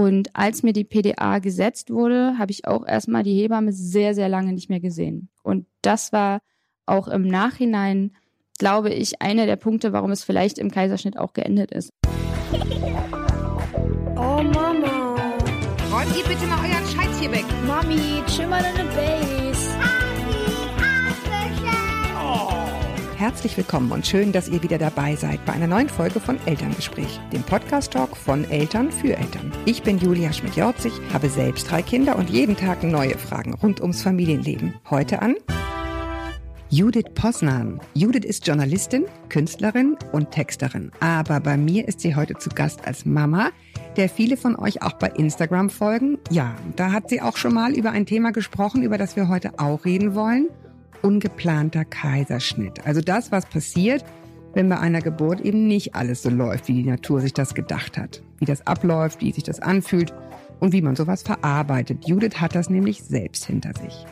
Und als mir die PDA gesetzt wurde, habe ich auch erstmal die Hebamme sehr, sehr lange nicht mehr gesehen. Und das war auch im Nachhinein, glaube ich, einer der Punkte, warum es vielleicht im Kaiserschnitt auch geendet ist. Oh Mama. Räumt ihr bitte mal euren Scheiß hier weg. Mami, chill mal deine Base. Herzlich willkommen und schön, dass ihr wieder dabei seid bei einer neuen Folge von Elterngespräch, dem Podcast-Talk von Eltern für Eltern. Ich bin Julia Schmidt-Jorzig, habe selbst drei Kinder und jeden Tag neue Fragen rund ums Familienleben. Heute an Judith Posnan. Judith ist Journalistin, Künstlerin und Texterin. Aber bei mir ist sie heute zu Gast als Mama, der viele von euch auch bei Instagram folgen. Ja, da hat sie auch schon mal über ein Thema gesprochen, über das wir heute auch reden wollen ungeplanter Kaiserschnitt. Also das, was passiert, wenn bei einer Geburt eben nicht alles so läuft, wie die Natur sich das gedacht hat. Wie das abläuft, wie sich das anfühlt und wie man sowas verarbeitet. Judith hat das nämlich selbst hinter sich.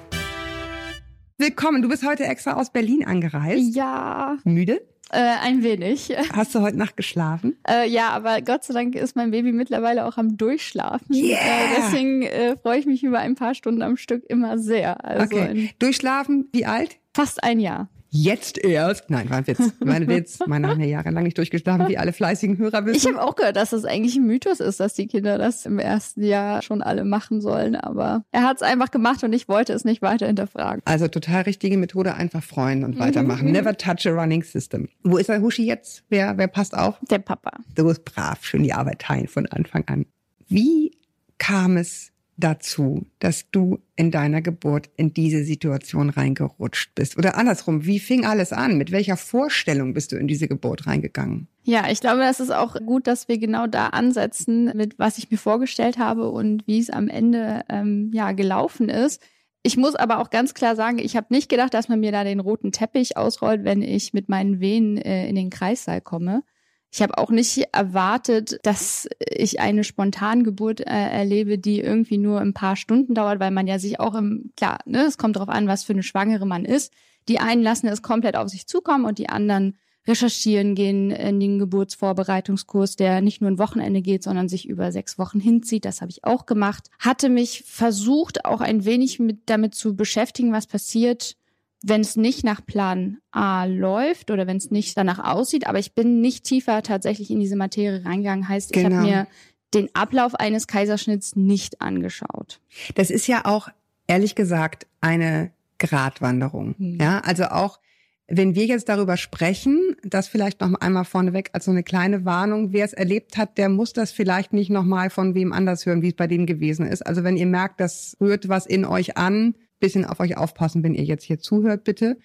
Willkommen, du bist heute extra aus Berlin angereist. Ja. Müde? Äh, ein wenig. Hast du heute Nacht geschlafen? Äh, ja, aber Gott sei Dank ist mein Baby mittlerweile auch am Durchschlafen. Yeah. Äh, deswegen äh, freue ich mich über ein paar Stunden am Stück immer sehr. Also okay. Durchschlafen, wie alt? Fast ein Jahr. Jetzt erst? Nein, war ein Witz. Mein Witz. Meine haben ja jahrelang nicht durchgeschlafen, wie alle fleißigen Hörer wissen. Ich habe auch gehört, dass das eigentlich ein Mythos ist, dass die Kinder das im ersten Jahr schon alle machen sollen. Aber er hat es einfach gemacht und ich wollte es nicht weiter hinterfragen. Also total richtige Methode, einfach freuen und weitermachen. Never touch a running system. Wo ist der Huschi jetzt? Wer, wer passt auf? Der Papa. Du bist brav, schön die Arbeit teilen von Anfang an. Wie kam es dazu, dass du in deiner Geburt in diese Situation reingerutscht bist? Oder andersrum, wie fing alles an? Mit welcher Vorstellung bist du in diese Geburt reingegangen? Ja, ich glaube, das ist auch gut, dass wir genau da ansetzen, mit was ich mir vorgestellt habe und wie es am Ende ähm, ja gelaufen ist. Ich muss aber auch ganz klar sagen, ich habe nicht gedacht, dass man mir da den roten Teppich ausrollt, wenn ich mit meinen Wehen äh, in den Kreissaal komme. Ich habe auch nicht erwartet, dass ich eine Spontangeburt äh, erlebe, die irgendwie nur ein paar Stunden dauert, weil man ja sich auch im, klar, ne, es kommt darauf an, was für eine Schwangere man ist. Die einen lassen es komplett auf sich zukommen und die anderen recherchieren, gehen in den Geburtsvorbereitungskurs, der nicht nur ein Wochenende geht, sondern sich über sechs Wochen hinzieht. Das habe ich auch gemacht. Hatte mich versucht, auch ein wenig mit damit zu beschäftigen, was passiert, wenn es nicht nach Plan A läuft oder wenn es nicht danach aussieht, aber ich bin nicht tiefer tatsächlich in diese Materie reingegangen. Heißt, genau. ich habe mir den Ablauf eines Kaiserschnitts nicht angeschaut. Das ist ja auch, ehrlich gesagt, eine Gratwanderung. Mhm. Ja, also auch, wenn wir jetzt darüber sprechen, das vielleicht noch einmal vorneweg als so eine kleine Warnung, wer es erlebt hat, der muss das vielleicht nicht noch mal von wem anders hören, wie es bei dem gewesen ist. Also wenn ihr merkt, das rührt was in euch an, bisschen auf euch aufpassen, wenn ihr jetzt hier zuhört, bitte.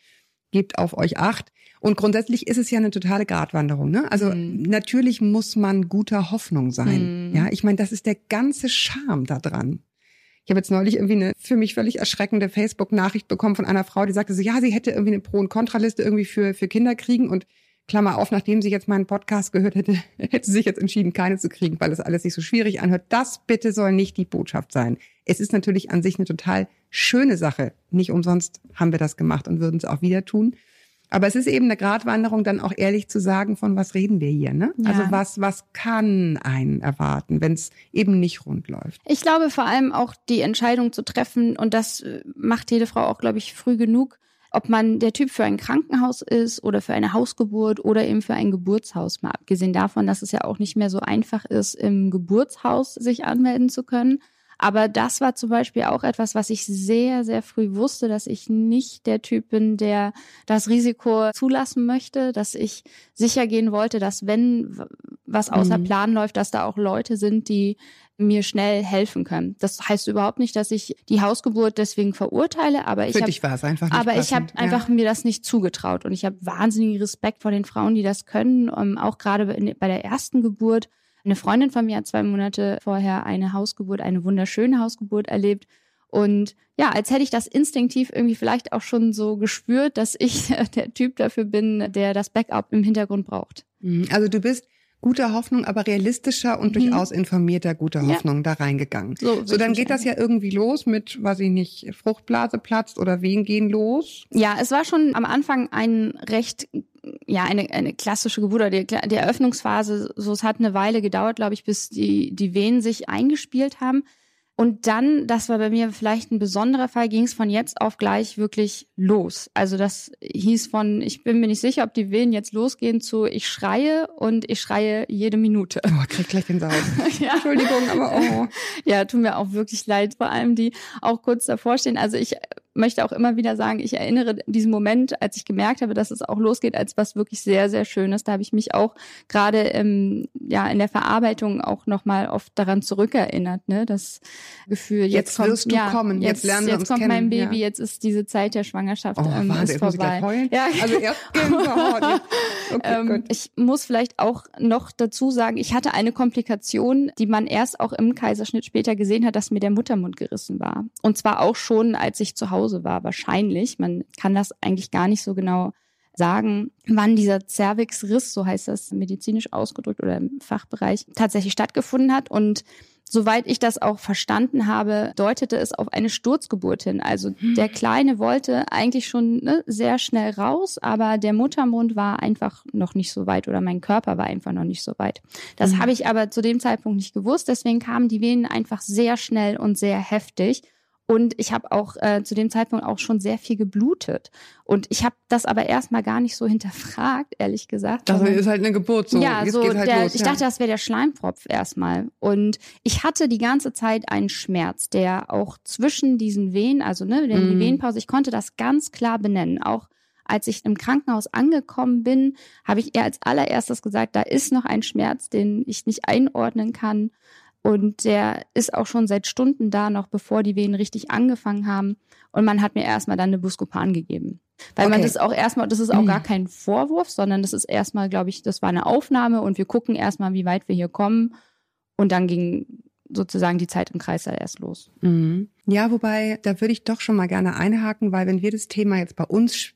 Gebt auf euch acht. Und grundsätzlich ist es ja eine totale Gratwanderung. Ne? Also mhm. natürlich muss man guter Hoffnung sein. Mhm. Ja, ich meine, das ist der ganze Charme da dran. Ich habe jetzt neulich irgendwie eine für mich völlig erschreckende Facebook-Nachricht bekommen von einer Frau, die sagte so, ja, sie hätte irgendwie eine Pro- und Kontraliste irgendwie für, für Kinder kriegen und Klammer auf, nachdem sie jetzt meinen Podcast gehört hätte, hätte sie sich jetzt entschieden, keine zu kriegen, weil das alles sich so schwierig anhört. Das bitte soll nicht die Botschaft sein. Es ist natürlich an sich eine total schöne Sache. Nicht umsonst haben wir das gemacht und würden es auch wieder tun. Aber es ist eben eine Gratwanderung, dann auch ehrlich zu sagen, von was reden wir hier, ne? Ja. Also was, was kann einen erwarten, wenn es eben nicht rund läuft? Ich glaube vor allem auch die Entscheidung zu treffen, und das äh, macht jede Frau auch, glaube ich, früh genug, ob man der Typ für ein Krankenhaus ist oder für eine Hausgeburt oder eben für ein Geburtshaus, mal abgesehen davon, dass es ja auch nicht mehr so einfach ist, im Geburtshaus sich anmelden zu können. Aber das war zum Beispiel auch etwas, was ich sehr, sehr früh wusste, dass ich nicht der Typ bin, der das Risiko zulassen möchte, dass ich sicher gehen wollte, dass wenn was außer mhm. Plan läuft, dass da auch Leute sind, die mir schnell helfen können. Das heißt überhaupt nicht, dass ich die Hausgeburt deswegen verurteile, aber ich habe aber ich habe einfach mir das nicht zugetraut und ich habe wahnsinnigen Respekt vor den Frauen, die das können, um, ähm, auch gerade bei der ersten Geburt. Eine Freundin von mir hat zwei Monate vorher eine Hausgeburt, eine wunderschöne Hausgeburt erlebt und ja, als hätte ich das instinktiv irgendwie vielleicht auch schon so gespürt, dass ich der Typ dafür bin, der das Backup im Hintergrund braucht. Mhm. Also du bist guter Hoffnung, aber realistischer und durchaus informierter guter Mhm. Ja. Hoffnung da reingegangen. So, So, dann geht das ja irgendwie los mit, weiß ich nicht, Fruchtblase platzt oder Wehen gehen los. Ja, es war schon am Anfang ein recht, ja, eine, eine klassische Geburt oder die, die Eröffnungsphase. So, es hat eine Weile gedauert, glaube ich, bis die, die Venen sich eingespielt haben. Und dann, das war bei mir vielleicht ein besonderer Fall, ging es von jetzt auf gleich wirklich los. Also das hieß von, ich bin mir nicht sicher, ob die Venen jetzt losgehen zu, ich schreie und ich schreie jede Minute. Oh, krieg gleich den Saus. ja. Entschuldigung, aber oh. Ja, tut mir auch wirklich leid, vor allem die auch kurz davor stehen. Also ich möchte auch immer wieder sagen, ich erinnere diesen Moment, als ich gemerkt habe, dass es auch losgeht, als was wirklich sehr, sehr Schönes. Da habe ich mich auch gerade ähm, ja in der Verarbeitung auch nochmal oft daran zurückerinnert, ne? Das Gefühl, jetzt, Jetzt kommt, wirst du ja, kommen, jetzt lernen wir jetzt uns kommt kennen, mein Baby, ja. jetzt ist diese Zeit der Schwangerschaft Oh, ähm, ist jetzt muss ich vorbei. Ja, Also erst Gänsehaut. Okay, ähm, ich muss vielleicht auch noch dazu sagen, ich hatte eine Komplikation, die man erst auch im Kaiserschnitt später gesehen hat, dass mir der Muttermund gerissen war. Und zwar auch schon, als ich zu Hause war, wahrscheinlich. Man kann das eigentlich gar nicht so genau sagen, wann dieser Cervixriss, so heißt das medizinisch ausgedrückt oder im Fachbereich, tatsächlich stattgefunden hat. Und soweit ich das auch verstanden habe, deutete es auf eine Sturzgeburt hin. Also der Kleine wollte eigentlich schon ne, sehr schnell raus, aber der Muttermund war einfach noch nicht so weit oder mein Körper war einfach noch nicht so weit. Das Mhm. habe ich aber zu dem Zeitpunkt nicht gewusst. Deswegen kamen die Venen einfach sehr schnell und sehr heftig. Und ich habe auch äh, zu dem Zeitpunkt auch schon sehr viel geblutet. Und ich habe das aber erstmal gar nicht so hinterfragt, ehrlich gesagt. Das ist halt eine Geburt so. ja, Jetzt so halt der, los, ich ja. dachte, das wäre der Schleimpropf erstmal. Und ich hatte die ganze Zeit einen Schmerz, der auch zwischen diesen Wehen, also ne, die Mhm. Venenpause, ich konnte das ganz klar benennen. Auch als ich im Krankenhaus angekommen bin, habe ich ihr als allererstes gesagt, da ist noch ein Schmerz, den ich nicht einordnen kann. Und der ist auch schon seit Stunden da, noch bevor die Wehen richtig angefangen haben. Und man hat mir erstmal dann eine Buscopan gegeben. Weil man Okay. das auch erstmal, das ist auch Mhm. gar kein Vorwurf, sondern das ist erstmal, glaube ich, das war eine Aufnahme und wir gucken erstmal, wie weit wir hier kommen. Und dann ging sozusagen die Zeit im Kreis da erst los. Mhm. Ja, wobei, da würde ich doch schon mal gerne einhaken, weil wenn wir das Thema jetzt bei uns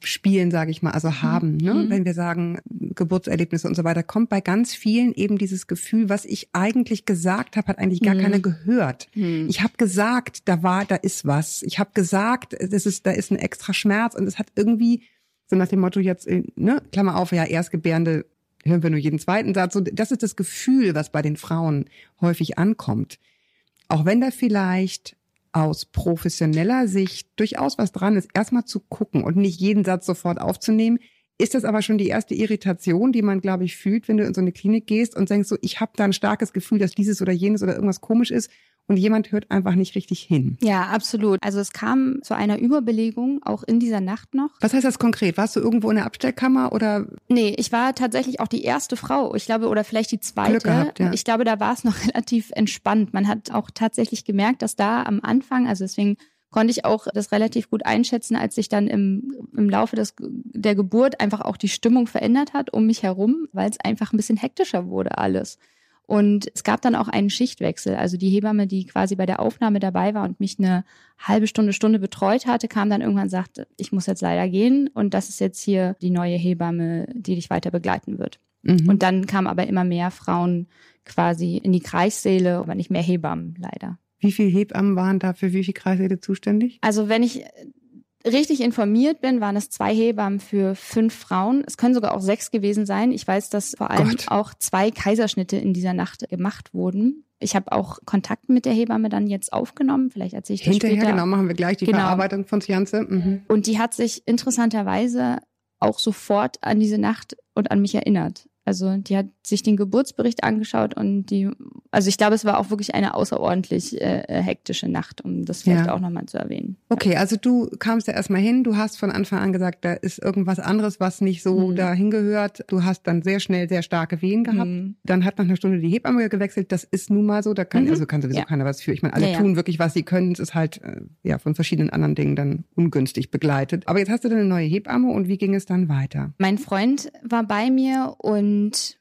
spielen, sage ich mal, also haben, ne? Mhm. wenn wir sagen Geburtserlebnisse und so weiter, kommt bei ganz vielen eben dieses Gefühl, was ich eigentlich gesagt habe, hat eigentlich gar Mhm. keiner gehört. Hm. Ich habe gesagt, da war, da ist was. Ich habe gesagt, das ist, da ist ein extra Schmerz und es hat irgendwie so nach dem Motto jetzt, äh, ne, Klammer auf, ja, Erstgebärende hören wir nur jeden zweiten Satz. So, das ist das Gefühl, was bei den Frauen häufig ankommt. Auch wenn da vielleicht aus professioneller Sicht durchaus was dran ist, erstmal zu gucken und nicht jeden Satz sofort aufzunehmen, ist das aber schon die erste Irritation, die man, glaube ich, fühlt, wenn du in so eine Klinik gehst und denkst so, ich habe da ein starkes Gefühl, dass dieses oder jenes oder irgendwas komisch ist und jemand hört einfach nicht richtig hin. Ja, absolut. Also es kam zu einer Überbelegung, auch in dieser Nacht noch. Was heißt das konkret? Warst du irgendwo in der Abstellkammer oder Nee, ich war tatsächlich auch die erste Frau. Ich glaube, oder vielleicht die zweite. Glück gehabt, ja. Ich glaube, da war es noch relativ entspannt. Man hat auch tatsächlich gemerkt, dass da am Anfang, also deswegen konnte ich auch das relativ gut einschätzen, als sich dann im, im Laufe des, der Geburt einfach auch die Stimmung verändert hat um mich herum, weil es einfach ein bisschen hektischer wurde alles. Und es gab dann auch einen Schichtwechsel. Also die Hebamme, die quasi bei der Aufnahme dabei war und mich eine halbe Stunde, Stunde betreut hatte, kam dann irgendwann und sagte, ich muss jetzt leider gehen und das ist jetzt hier die neue Hebamme, die dich weiter begleiten wird. Mhm. Und dann kamen aber immer mehr Frauen quasi in die Kreissäle, aber nicht mehr Hebammen leider. wie viele Hebammen waren da für wie viele Kreissäle zuständig? Also wenn ich richtig informiert bin, waren es zwei Hebammen für fünf Frauen. Es können sogar auch sechs gewesen sein. Ich weiß, dass vor allem Gott. auch zwei Kaiserschnitte in dieser Nacht gemacht wurden. Ich habe auch Kontakt mit der Hebamme dann jetzt aufgenommen. Vielleicht erzähle ich das Hinterher, später. genau, machen wir gleich die Genau. Verarbeitung von Janze. Mhm. Und die hat sich interessanterweise auch sofort an diese Nacht und an mich erinnert. Also die hat sich den Geburtsbericht angeschaut und die, also ich glaube, es war auch wirklich eine außerordentlich äh, äh, hektische Nacht, um das vielleicht Ja. auch nochmal zu erwähnen. Okay, also du kamst ja erstmal hin, du hast von Anfang an gesagt, da ist irgendwas anderes, was nicht so Mhm. dahin gehört. Du hast dann sehr schnell sehr starke Wehen gehabt. Mhm. Dann hat nach einer Stunde die Hebamme gewechselt. Das ist nun mal so. Da kann, Mhm. also kann sowieso Ja. keiner was für. Ich meine, alle Ja, ja. tun wirklich, was sie können. Es ist halt äh, ja von verschiedenen anderen Dingen dann ungünstig begleitet. Aber jetzt hast du dann eine neue Hebamme und wie ging es dann weiter? Mein Freund war bei mir und and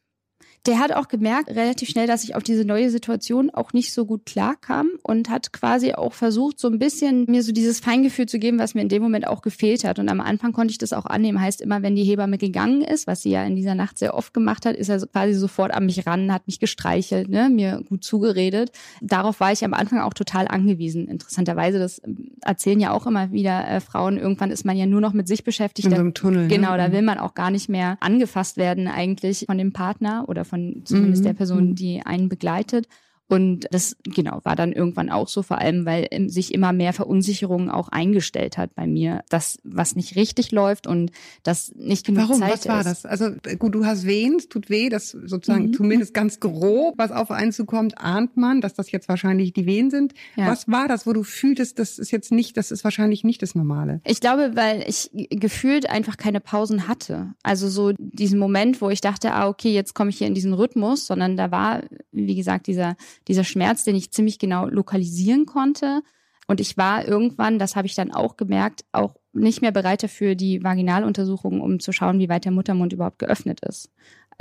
der hat auch gemerkt relativ schnell, dass ich auf diese neue Situation auch nicht so gut klarkam und hat quasi auch versucht, so ein bisschen mir so dieses Feingefühl zu geben, was mir in dem Moment auch gefehlt hat. Und am Anfang konnte ich das auch annehmen. Heißt immer, wenn die Hebamme gegangen ist, was sie ja in dieser Nacht sehr oft gemacht hat, ist er quasi sofort an mich ran, hat mich gestreichelt, ne, mir gut zugeredet. Darauf war ich am Anfang auch total angewiesen. Interessanterweise, das ähm, erzählen ja auch immer wieder äh, Frauen. Irgendwann ist man ja nur noch mit sich beschäftigt. In so einem Tunnel. Genau, ne? da will man auch gar nicht mehr angefasst werden eigentlich von dem Partner oder von zumindest Mhm. der Person, Mhm. die einen begleitet. Und das, genau, war dann irgendwann auch so, vor allem, weil ähm, sich immer mehr Verunsicherung auch eingestellt hat bei mir, dass was nicht richtig läuft und das nicht genug Warum? Zeit Was war ist. das? Also gut, du hast Wehen, es tut weh, das sozusagen Mhm. zumindest ganz grob, was auf einen zukommt, ahnt man, dass das jetzt wahrscheinlich die Wehen sind. Ja. Was war das, wo du fühltest, das ist jetzt nicht, das ist wahrscheinlich nicht das Normale? Ich glaube, weil ich gefühlt einfach keine Pausen hatte. Also so diesen Moment, wo ich dachte, ah, okay, jetzt komme ich hier in diesen Rhythmus, sondern da war, wie gesagt, dieser, dieser Schmerz, den ich ziemlich genau lokalisieren konnte. Und ich war irgendwann, das habe ich dann auch gemerkt, auch nicht mehr bereit dafür, die Vaginaluntersuchung, um zu schauen, wie weit der Muttermund überhaupt geöffnet ist.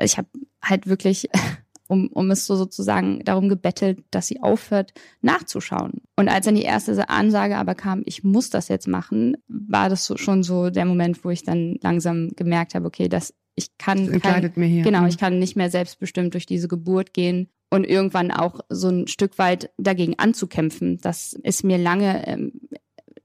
Ich habe halt wirklich um, um es so sozusagen darum gebettelt, dass sie aufhört nachzuschauen. Und als dann die erste Ansage aber kam, ich muss das jetzt machen, war das so, schon so der Moment, wo ich dann langsam gemerkt habe, okay, dass ich kann, Das kann entgleitet mir hier. genau, Mhm. ich kann nicht mehr selbstbestimmt durch diese Geburt gehen und irgendwann auch so ein Stück weit dagegen anzukämpfen. Das ist mir lange ähm,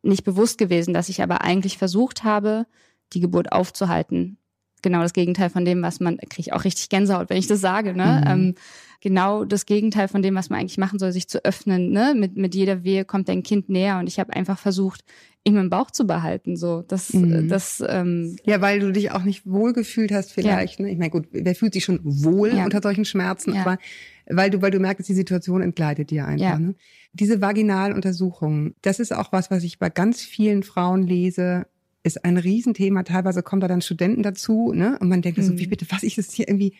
nicht bewusst gewesen, dass ich aber eigentlich versucht habe, die Geburt aufzuhalten. Genau das Gegenteil von dem, was man, kriege ich auch richtig Gänsehaut, wenn ich das sage, ne? Mhm. Ähm, genau das Gegenteil von dem, was man eigentlich machen soll, sich zu öffnen, ne? Mit, mit jeder Wehe kommt dein Kind näher und ich habe einfach versucht, ihn im Bauch zu behalten, so. Das, Mhm. das, ähm, Ja, weil du dich auch nicht wohlgefühlt hast vielleicht. Ne? Ich meine, gut, wer fühlt sich schon wohl Ja. unter solchen Schmerzen, Ja. aber weil du, weil du merkst, die Situation entgleitet dir einfach. Ja. Ne? Diese Vaginaluntersuchung, das ist auch was, was ich bei ganz vielen Frauen lese, ist ein Riesenthema. Teilweise kommen da dann Studenten dazu, ne? Und man denkt so, Mhm. wie bitte, was ist das hier irgendwie?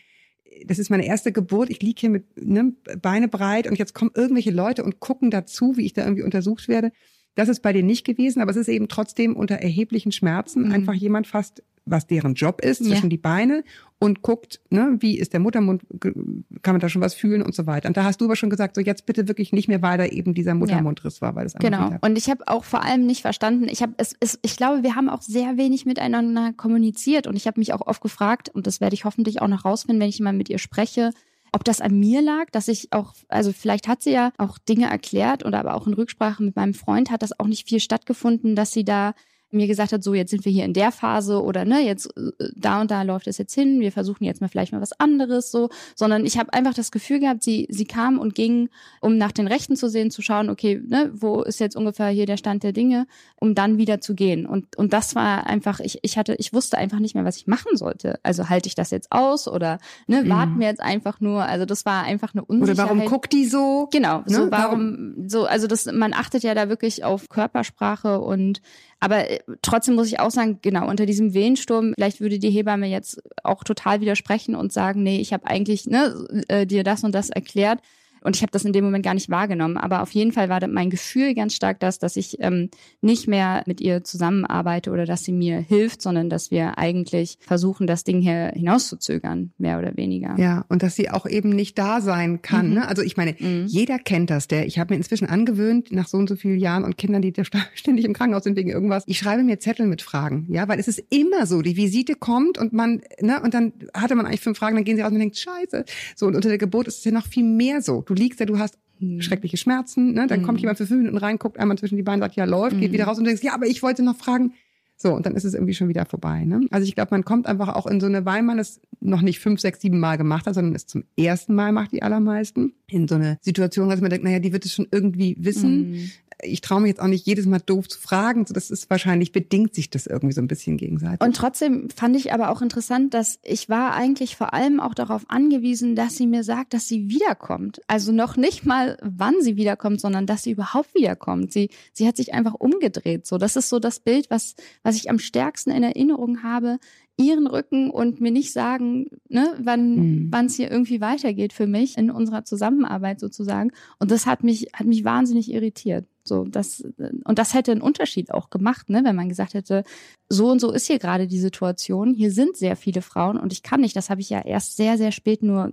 Das ist meine erste Geburt. Ich liege hier mit ne, Beine breit und jetzt kommen irgendwelche Leute und gucken dazu, wie ich da irgendwie untersucht werde. Das ist bei denen nicht gewesen, aber es ist eben trotzdem unter erheblichen Schmerzen Mhm. einfach jemand fast, was deren Job ist, Ja. zwischen die Beine und guckt, ne, wie ist der Muttermund, kann man da schon was fühlen und so weiter. Und da hast du aber schon gesagt, so jetzt bitte wirklich nicht mehr, weil da eben dieser Muttermundriss war, weil das Genau. Und ich habe auch vor allem nicht verstanden, ich habe es, es ich glaube, wir haben auch sehr wenig miteinander kommuniziert und ich habe mich auch oft gefragt und das werde ich hoffentlich auch noch rausfinden, wenn ich mal mit ihr spreche, ob das an mir lag, dass ich auch, also vielleicht hat sie ja auch Dinge erklärt oder aber auch in Rücksprache mit meinem Freund hat das auch nicht viel stattgefunden, dass sie da mir gesagt hat, so jetzt sind wir hier in der Phase oder ne, jetzt äh, da und da läuft es jetzt hin, wir versuchen jetzt mal vielleicht mal was anderes so, sondern ich habe einfach das Gefühl gehabt, sie sie kam und ging, um nach den Rechten zu sehen, zu schauen, okay, ne, wo ist jetzt ungefähr hier der Stand der Dinge, um dann wieder zu gehen und und das war einfach, ich ich hatte, ich wusste einfach nicht mehr, was ich machen sollte. Also halte ich das jetzt aus oder ne, warten wir jetzt einfach nur, also das war einfach eine Mhm. Oder Unsicherheit. warum guckt die so? Genau, so Ne, warum, so, also das, man achtet ja da wirklich auf Körpersprache und aber äh, trotzdem muss ich auch sagen, genau, unter diesem Wehensturm, vielleicht würde die Hebamme jetzt auch total widersprechen und sagen, nee, ich habe eigentlich ne, äh, dir das und das erklärt. Und ich habe das in dem Moment gar nicht wahrgenommen. Aber auf jeden Fall war mein Gefühl ganz stark das, dass ich ähm, nicht mehr mit ihr zusammenarbeite oder dass sie mir hilft, sondern dass wir eigentlich versuchen, das Ding hier hinauszuzögern, mehr oder weniger. Ja, und dass sie auch eben nicht da sein kann. Mhm. Ne? Also ich meine, Mhm. jeder kennt das. Der, ich habe mir inzwischen angewöhnt, nach so und so vielen Jahren und Kindern, die ständig im Krankenhaus sind wegen irgendwas, ich schreibe mir Zettel mit Fragen. Ja, weil es ist immer so, die Visite kommt und man, ne, und dann hatte man eigentlich fünf Fragen, dann gehen sie raus und man denkt, scheiße. So, und unter der Geburt ist es ja noch viel mehr so. Du liegst da, du hast Mhm. schreckliche Schmerzen, ne? Dann Mhm. kommt jemand für fünf Minuten rein, guckt einmal zwischen die Beine, sagt, ja, läuft, geht Mhm. wieder raus und denkst, ja, aber ich wollte noch fragen. So, und dann ist es irgendwie schon wieder vorbei. Ne? Also ich glaube, man kommt einfach auch in so eine, weil man es noch nicht fünf, sechs, sieben Mal gemacht hat, sondern es zum ersten Mal macht die allermeisten, in so eine Situation, dass man denkt, naja, die wird es schon irgendwie wissen. Ich traue mich jetzt auch nicht jedes Mal doof zu fragen. So, das ist wahrscheinlich, bedingt sich das irgendwie so ein bisschen gegenseitig. Und trotzdem fand ich aber auch interessant, dass ich war eigentlich vor allem auch darauf angewiesen, dass sie mir sagt, dass sie wiederkommt. Also noch nicht mal, wann sie wiederkommt, sondern dass sie überhaupt wiederkommt. Sie, sie hat sich einfach umgedreht. So, das ist so das Bild, was, was ich am stärksten in Erinnerung habe. Ihren Rücken und mir nicht sagen, ne, wann Mhm. wann es hier irgendwie weitergeht für mich in unserer Zusammenarbeit sozusagen. Und das hat mich hat mich wahnsinnig irritiert. So, das und das hätte einen Unterschied auch gemacht, ne, wenn man gesagt hätte, so und so ist hier gerade die Situation. Hier sind sehr viele Frauen und ich kann nicht. Das habe ich ja erst sehr sehr spät nur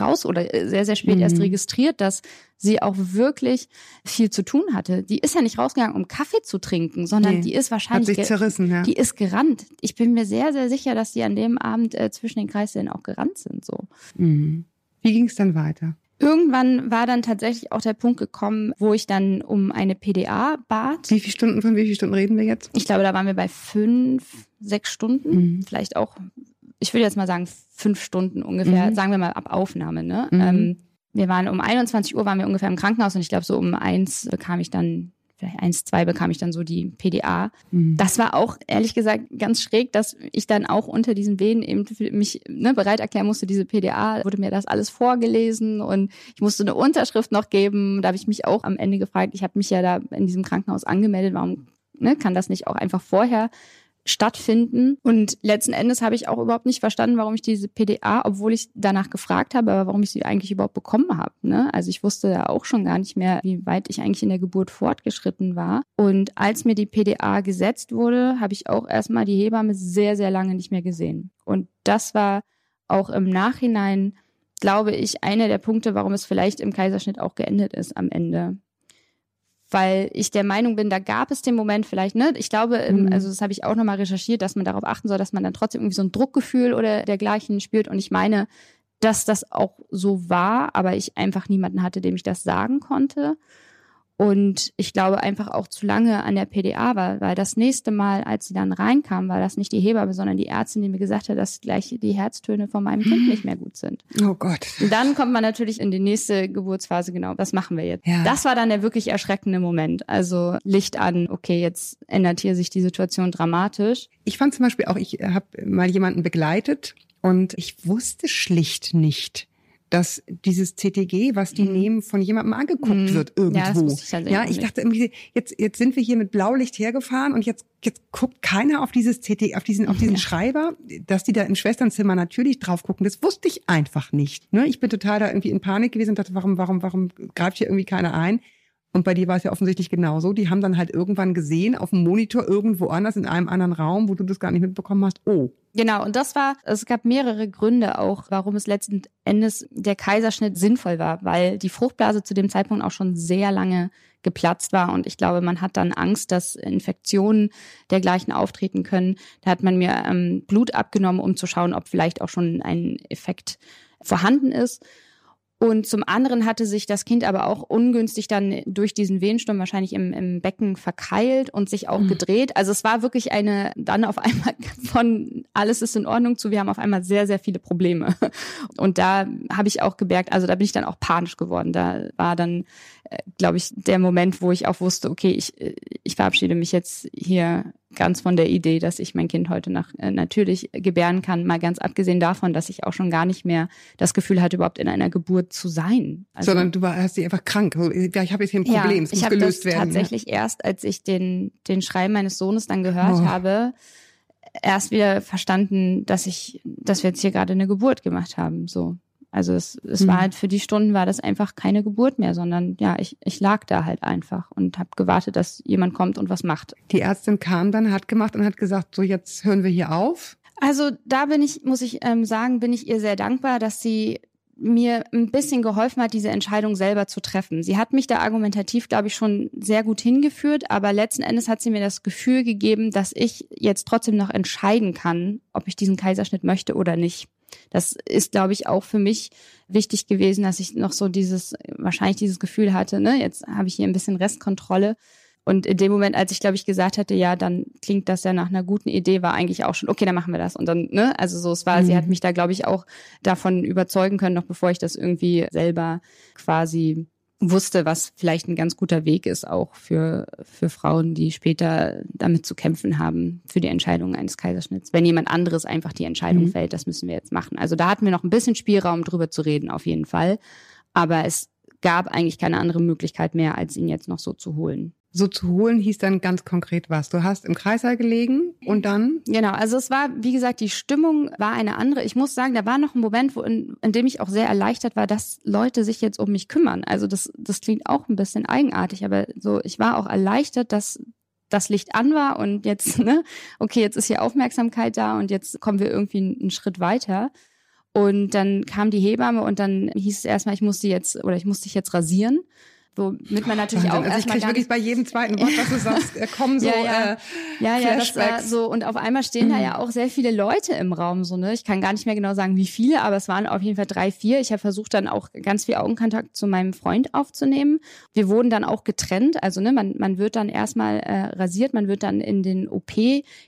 raus oder äh, sehr, sehr spät Mhm. erst registriert, dass sie auch wirklich viel zu tun hatte. Die ist ja nicht rausgegangen, um Kaffee zu trinken, sondern Nee. die ist Hat wahrscheinlich sich ge- zerrissen, ja. die ist gerannt. Ich bin mir sehr, sehr sicher, dass die an dem Abend äh, zwischen den Kreissälen auch gerannt sind. So. Mhm. Wie ging es dann weiter? Irgendwann war dann tatsächlich auch der Punkt gekommen, wo ich dann um eine PDA bat. Wie viele Stunden, von wie vielen Stunden reden wir jetzt? Ich glaube, da waren wir bei fünf, sechs Stunden. Mhm. Vielleicht auch, ich würde jetzt mal sagen, fünf Stunden ungefähr, Mhm. sagen wir mal ab Aufnahme. Ne? Mhm. Ähm, wir waren um 21 Uhr waren wir ungefähr im Krankenhaus und ich glaube, so um eins bekam ich dann, vielleicht eins, zwei bekam ich dann so die PDA. Mhm. Das war auch ehrlich gesagt ganz schräg, dass ich dann auch unter diesen Wehen eben mich ne, bereit erklären musste, diese PDA, wurde mir das alles vorgelesen und ich musste eine Unterschrift noch geben. Da habe ich mich auch am Ende gefragt, ich habe mich ja da in diesem Krankenhaus angemeldet, warum ne, kann das nicht auch einfach vorher stattfinden. Und letzten Endes habe ich auch überhaupt nicht verstanden, warum ich diese PDA, obwohl ich danach gefragt habe, aber warum ich sie eigentlich überhaupt bekommen habe. Ne? Also ich wusste ja auch schon gar nicht mehr, wie weit ich eigentlich in der Geburt fortgeschritten war. Und als mir die PDA gesetzt wurde, habe ich auch erstmal die Hebamme sehr, sehr lange nicht mehr gesehen. Und das war auch im Nachhinein, glaube ich, einer der Punkte, warum es vielleicht im Kaiserschnitt auch geendet ist am Ende weil ich der Meinung bin, da gab es den Moment vielleicht, ne? Ich glaube, ähm, Mhm. also das habe ich auch nochmal recherchiert, dass man darauf achten soll, dass man dann trotzdem irgendwie so ein Druckgefühl oder dergleichen spürt. Und ich meine, dass das auch so war, aber ich einfach niemanden hatte, dem ich das sagen konnte. Und ich glaube einfach auch zu lange an der PDA war, weil das nächste Mal, als sie dann reinkam, war das nicht die Hebamme, sondern die Ärztin, die mir gesagt hat, dass gleich die Herztöne von meinem Kind nicht mehr gut sind. Oh Gott. Und dann kommt man natürlich in die nächste Geburtsphase, genau, was machen wir jetzt? Ja. Das war dann der wirklich erschreckende Moment. Also Licht an, okay, jetzt ändert hier sich die Situation dramatisch. Ich fand zum Beispiel auch, ich habe mal jemanden begleitet und ich wusste schlicht nicht, dass dieses CTG, was die Mhm. nehmen, von jemandem angeguckt Mhm. wird Ja, irgendwo. wusste ich ja, ich dachte irgendwie, jetzt, jetzt sind wir hier mit Blaulicht hergefahren und jetzt, jetzt guckt keiner auf dieses CT, auf diesen, auf diesen Ja. Schreiber, dass die da im Schwesternzimmer natürlich drauf gucken. Das wusste ich einfach nicht. Ne? Ich bin total da irgendwie in Panik gewesen und dachte, warum, warum, warum greift hier irgendwie keiner ein? Und bei dir war es ja offensichtlich genauso. Die haben dann halt irgendwann gesehen, auf dem Monitor irgendwo anders, in einem anderen Raum, wo du das gar nicht mitbekommen hast. Oh, Genau, und das war, es gab mehrere Gründe auch, warum es letzten Endes der Kaiserschnitt sinnvoll war, weil die Fruchtblase zu dem Zeitpunkt auch schon sehr lange geplatzt war und ich glaube, man hat dann Angst, dass Infektionen dergleichen auftreten können. Da hat man mir ähm, Blut abgenommen, um zu schauen, ob vielleicht auch schon ein Effekt vorhanden ist. Und zum anderen hatte sich das Kind aber auch ungünstig dann durch diesen Wehensturm wahrscheinlich im, im Becken verkeilt und sich auch Mhm. gedreht. Also es war wirklich eine, dann auf einmal von alles ist in Ordnung zu, wir haben auf einmal sehr, sehr viele Probleme. Und da habe ich auch gemerkt, also da bin ich dann auch panisch geworden. Da war dann, glaube ich, der Moment, wo ich auch wusste, okay, ich, äh, ich verabschiede mich jetzt hier ganz von der Idee, dass ich mein Kind heute nach, äh, natürlich gebären kann, mal ganz abgesehen davon, dass ich auch schon gar nicht mehr das Gefühl hatte, überhaupt in einer Geburt zu sein. Also, sondern du war, hast dich einfach krank. So, Ja, ich habe jetzt hier ein ja, Problem, es ich muss das gelöst werden. tatsächlich erst, als ich den, den Schrei meines Sohnes dann gehört Oh. habe, erst wieder verstanden, dass ich, dass wir jetzt hier gerade eine Geburt gemacht haben. So. Also es, es Mhm. war halt für die Stunden war das einfach keine Geburt mehr, sondern ja, ich, ich lag da halt einfach und habe gewartet, dass jemand kommt und was macht. Die Ärztin kam dann, hat gemacht und hat gesagt, so jetzt hören wir hier auf. Also da bin ich, muss ich ähm, sagen, bin ich ihr sehr dankbar, dass sie mir ein bisschen geholfen hat, diese Entscheidung selber zu treffen. Sie hat mich da argumentativ, glaube ich, schon sehr gut hingeführt, aber letzten Endes hat sie mir das Gefühl gegeben, dass ich jetzt trotzdem noch entscheiden kann, ob ich diesen Kaiserschnitt möchte oder nicht. Das ist, glaube ich, auch für mich wichtig gewesen, dass ich noch so dieses, wahrscheinlich dieses Gefühl hatte, ne, jetzt habe ich hier ein bisschen Restkontrolle. Und in dem Moment, als ich, glaube ich, gesagt hatte, ja, dann klingt das ja nach einer guten Idee, war eigentlich auch schon, okay, dann machen wir das. Und dann, ne, also so, es war, sie Mhm. hat mich da, glaube ich, auch davon überzeugen können, noch bevor ich das irgendwie selber quasi wusste, was vielleicht ein ganz guter Weg ist, auch für, für Frauen, die später damit zu kämpfen haben, für die Entscheidung eines Kaiserschnitts. Wenn jemand anderes einfach die Entscheidung Mhm. fällt, das müssen wir jetzt machen. Also da hatten wir noch ein bisschen Spielraum, drüber zu reden, auf jeden Fall. Aber es gab eigentlich keine andere Möglichkeit mehr, als ihn jetzt noch so zu holen. So zu holen hieß dann ganz konkret was. Du hast im Kreißsaal gelegen und dann Genau, also es war, wie gesagt, die Stimmung war eine andere. Ich muss sagen, da war noch ein Moment, wo in, in dem ich auch sehr erleichtert war, dass Leute sich jetzt um mich kümmern. Also das, das klingt auch ein bisschen eigenartig, aber so, ich war auch erleichtert, dass das Licht an war und jetzt, ne, okay, jetzt ist hier Aufmerksamkeit da und jetzt kommen wir irgendwie einen, Schritt weiter. Und dann kam die Hebamme und dann hieß es erstmal, ich musste jetzt oder ich musste dich jetzt rasieren womit man natürlich Wahnsinn. auch also ich erstmal krieg wirklich bei jedem zweiten Wort, was du sagst, äh, kommen so ja, ja. Äh, ja, ja, das war Flashbacks. so und auf einmal stehen da ja auch sehr viele Leute im Raum so ne. Ich kann gar nicht mehr genau sagen, wie viele, aber es waren auf jeden Fall drei, vier. Ich habe versucht dann auch ganz viel Augenkontakt zu meinem Freund aufzunehmen. Wir wurden dann auch getrennt, also ne, man man wird dann erstmal äh, rasiert, man wird dann in den OP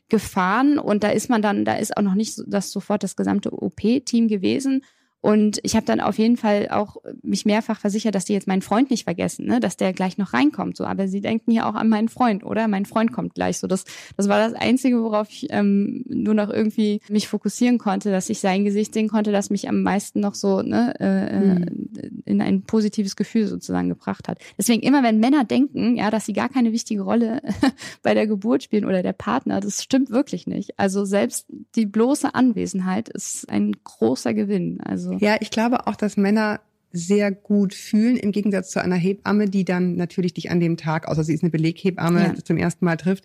gefahren und da ist man dann, da ist auch noch nicht so, das sofort das gesamte OP-Team gewesen. Und ich habe dann auf jeden Fall auch mich mehrfach versichert, dass die jetzt meinen Freund nicht vergessen, ne? dass der gleich noch reinkommt. So, aber sie denken hier auch an meinen Freund, oder? Mein Freund kommt gleich. So, das, das war das Einzige, worauf ich ähm, nur noch irgendwie mich fokussieren konnte, dass ich sein Gesicht sehen konnte, das mich am meisten noch so ne, äh, Mhm. in ein positives Gefühl sozusagen gebracht hat. Deswegen immer, wenn Männer denken, ja, dass sie gar keine wichtige Rolle bei der Geburt spielen oder der Partner, das stimmt wirklich nicht. Also selbst die bloße Anwesenheit ist ein großer Gewinn. Also Ja, ich glaube auch, dass Männer sehr gut fühlen, im Gegensatz zu einer Hebamme, die dann natürlich dich an dem Tag, außer sie ist eine Beleghebamme, Ja. zum ersten Mal trifft,